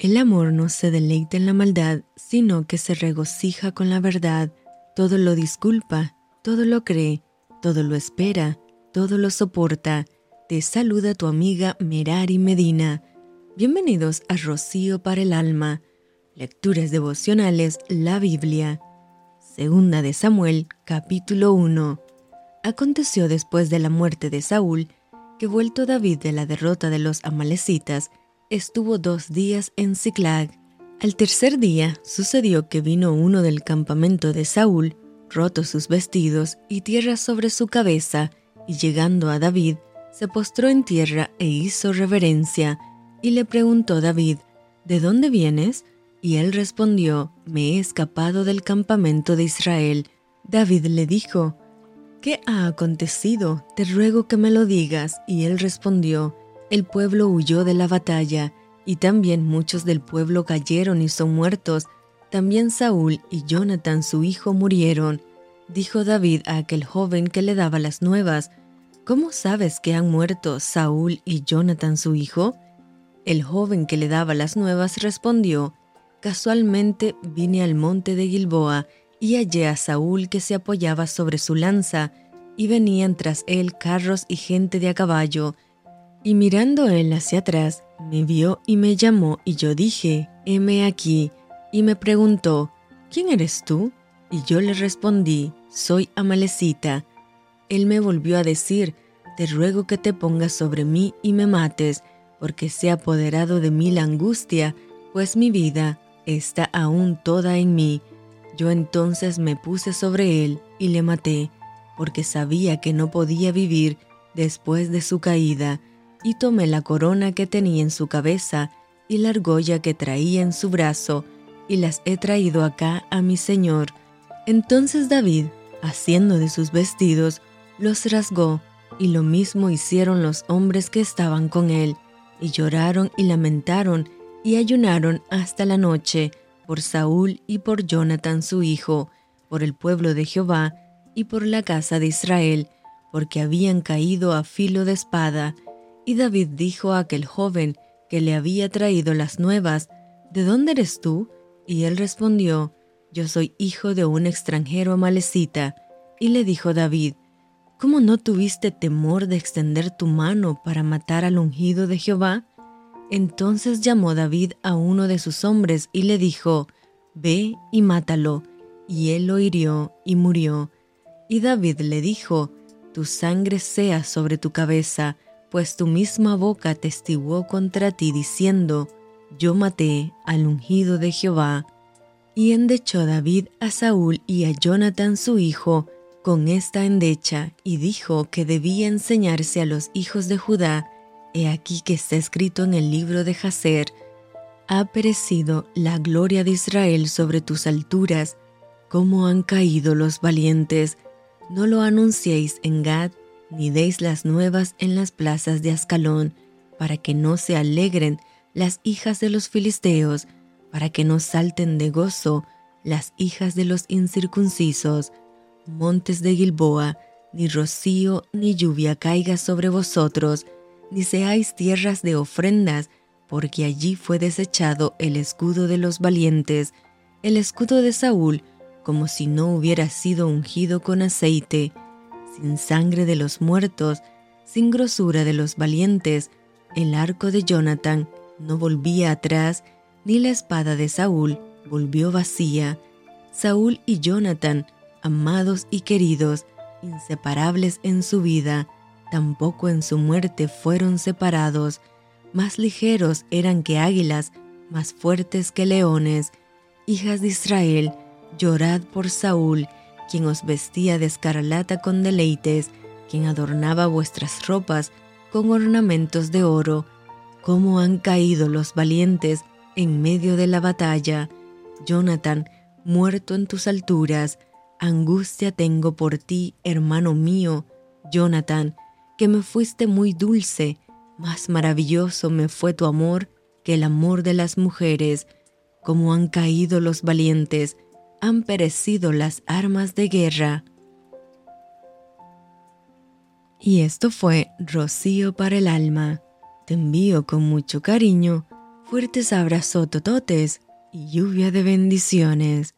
El amor no se deleita en la maldad, sino que se regocija con la verdad. Todo lo disculpa, todo lo cree, todo lo espera, todo lo soporta. Te saluda tu amiga Merari Medina. Bienvenidos a Rocío para el Alma. Lecturas devocionales, la Biblia. Segunda de Samuel, capítulo 1. Aconteció después de la muerte de Saúl, que vuelto David de la derrota de los amalecitas, estuvo dos días en Ziklag. Al tercer día sucedió que vino uno del campamento de Saúl, roto sus vestidos y tierra sobre su cabeza, y llegando a David, se postró en tierra e hizo reverencia, y le preguntó David, ¿De dónde vienes? Y él respondió, Me he escapado del campamento de Israel. David le dijo, ¿Qué ha acontecido? Te ruego que me lo digas. Y él respondió, El pueblo huyó de la batalla, y también muchos del pueblo cayeron y son muertos. También Saúl y Jonathan su hijo murieron. Dijo David a aquel joven que le daba las nuevas, ¿Cómo sabes que han muerto Saúl y Jonathan su hijo? El joven que le daba las nuevas respondió, Casualmente vine al monte de Gilboa y hallé a Saúl que se apoyaba sobre su lanza, y venían tras él carros y gente de a caballo. Y mirando él hacia atrás, me vio y me llamó, y yo dije, heme aquí, y me preguntó, ¿quién eres tú? Y yo le respondí, soy Amalecita. Él me volvió a decir, te ruego que te pongas sobre mí y me mates, porque se ha apoderado de mí la angustia, pues mi vida está aún toda en mí. Yo entonces me puse sobre él y le maté, porque sabía que no podía vivir después de su caída, y tomé la corona que tenía en su cabeza y la argolla que traía en su brazo, y las he traído acá a mi señor. Entonces David, haciendo de sus vestidos, los rasgó, y lo mismo hicieron los hombres que estaban con él, y lloraron y lamentaron, y ayunaron hasta la noche por Saúl y por Jonathan su hijo, por el pueblo de Jehová y por la casa de Israel, porque habían caído a filo de espada. Y David dijo a aquel joven que le había traído las nuevas, ¿De dónde eres tú? Y él respondió, Yo soy hijo de un extranjero amalecita. Y le dijo David, ¿Cómo no tuviste temor de extender tu mano para matar al ungido de Jehová? Entonces llamó David a uno de sus hombres y le dijo, Ve y mátalo. Y él lo hirió y murió. Y David le dijo, Tu sangre sea sobre tu cabeza, pues tu misma boca testiguó contra ti diciendo, Yo maté al ungido de Jehová. Y endechó David a Saúl y a Jonathan su hijo con esta endecha, y dijo que debía enseñarse a los hijos de Judá He aquí que está escrito en el libro de Jacer, ha perecido la gloria de Israel sobre tus alturas, como han caído los valientes. No lo anunciéis en Gad, ni deis las nuevas en las plazas de Ascalón, para que no se alegren las hijas de los filisteos, para que no salten de gozo las hijas de los incircuncisos. Montes de Gilboa, ni rocío ni lluvia caiga sobre vosotros, ni seáis tierras de ofrendas, porque allí fue desechado el escudo de los valientes, el escudo de Saúl, como si no hubiera sido ungido con aceite, sin sangre de los muertos, sin grosura de los valientes, el arco de Jonathan no volvía atrás, ni la espada de Saúl volvió vacía. Saúl y Jonathan, amados y queridos, inseparables en su vida, tampoco en su muerte fueron separados, más ligeros eran que águilas, más fuertes que leones. Hijas de Israel, llorad por Saúl, quien os vestía de escarlata con deleites, quien adornaba vuestras ropas con ornamentos de oro. Cómo han caído los valientes en medio de la batalla. Jonathan, muerto en tus alturas, angustia tengo por ti, hermano mío. Jonathan, que me fuiste muy dulce, más maravilloso me fue tu amor que el amor de las mujeres, como han caído los valientes, han perecido las armas de guerra. Y esto fue Rocío para el alma. Te envío con mucho cariño fuertes abrazos tototes y lluvia de bendiciones.